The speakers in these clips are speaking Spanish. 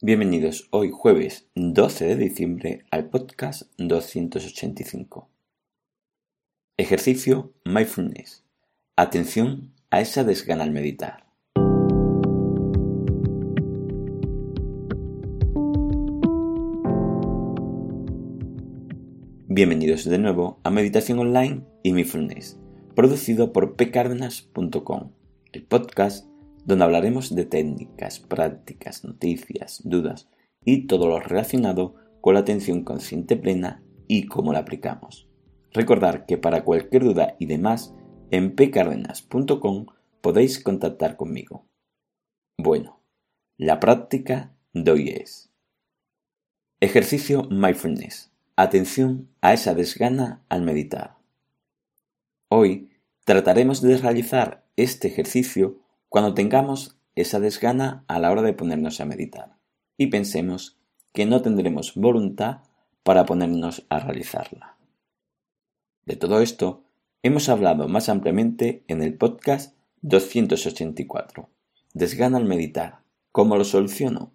Bienvenidos hoy jueves 12 de diciembre al podcast 285. Ejercicio Mindfulness. Atención a esa desgana al meditar. Bienvenidos de nuevo a Meditación Online y Mindfulness, producido por pcardenas.com, el podcast donde hablaremos de técnicas, prácticas, noticias, dudas y todo lo relacionado con la atención consciente plena y cómo la aplicamos. Recordar que para cualquier duda y demás, en pcardenas.com podéis contactar conmigo. Bueno, la práctica de hoy es Ejercicio Mindfulness. Atención a esa desgana al meditar. Hoy trataremos de realizar este ejercicio cuando tengamos esa desgana a la hora de ponernos a meditar y pensemos que no tendremos voluntad para ponernos a realizarla. De todo esto hemos hablado más ampliamente en el podcast 284, Desgana al meditar, ¿cómo lo soluciono?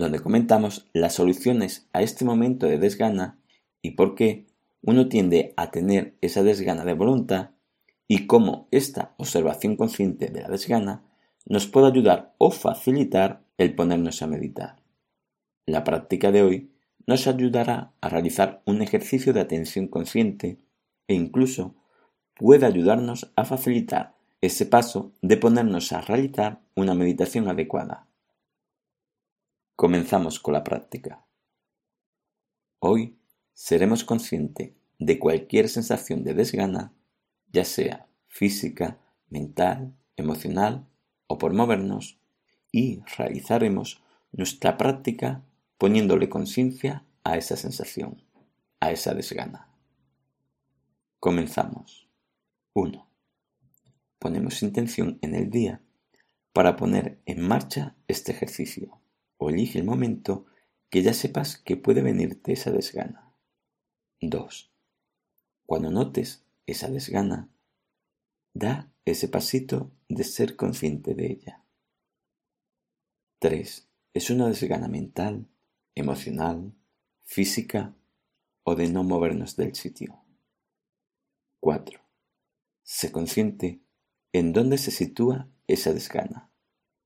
donde comentamos las soluciones a este momento de desgana y por qué uno tiende a tener esa desgana de voluntad y cómo esta observación consciente de la desgana nos puede ayudar o facilitar el ponernos a meditar. La práctica de hoy nos ayudará a realizar un ejercicio de atención consciente e incluso puede ayudarnos a facilitar ese paso de ponernos a realizar una meditación adecuada. Comenzamos con la práctica. Hoy seremos conscientes de cualquier sensación de desgana ya sea física, mental, emocional o por movernos, y realizaremos nuestra práctica poniéndole conciencia a esa sensación, a esa desgana. Comenzamos. 1. Ponemos intención en el día para poner en marcha este ejercicio o elige el momento que ya sepas que puede venirte esa desgana. 2. Cuando notes esa desgana, da ese pasito de ser consciente de ella. 3. Es una desgana mental, emocional, física o de no movernos del sitio. 4. Sé consciente en dónde se sitúa esa desgana.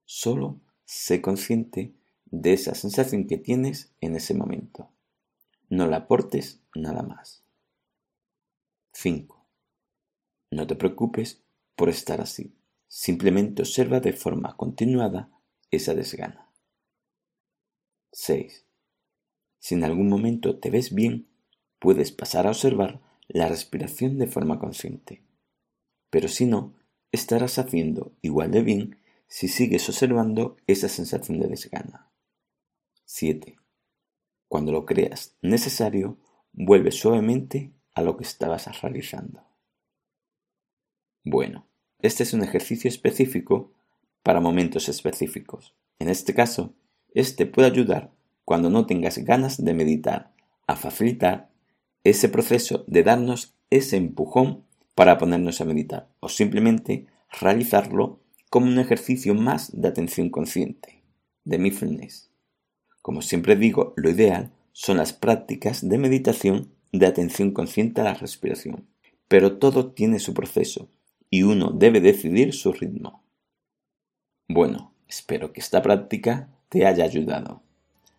Solo sé consciente de esa sensación que tienes en ese momento. No la aportes nada más. 5. No te preocupes por estar así. Simplemente observa de forma continuada esa desgana. 6. Si en algún momento te ves bien, puedes pasar a observar la respiración de forma consciente. Pero si no, estarás haciendo igual de bien si sigues observando esa sensación de desgana. 7. Cuando lo creas necesario, vuelve suavemente a lo que estabas realizando. Bueno, este es un ejercicio específico para momentos específicos. En este caso, este puede ayudar cuando no tengas ganas de meditar, a facilitar ese proceso de darnos ese empujón para ponernos a meditar o simplemente realizarlo como un ejercicio más de atención consciente, de mindfulness. Como siempre digo, lo ideal son las prácticas de meditación de atención consciente a la respiración, pero todo tiene su proceso y uno debe decidir su ritmo. Bueno, espero que esta práctica te haya ayudado.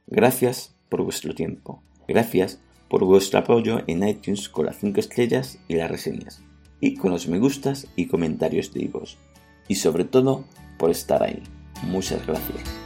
Gracias por vuestro tiempo. Gracias por vuestro apoyo en iTunes con las 5 estrellas y las reseñas. Y con los me gustas y comentarios de vos. Y sobre todo, por estar ahí. Muchas gracias.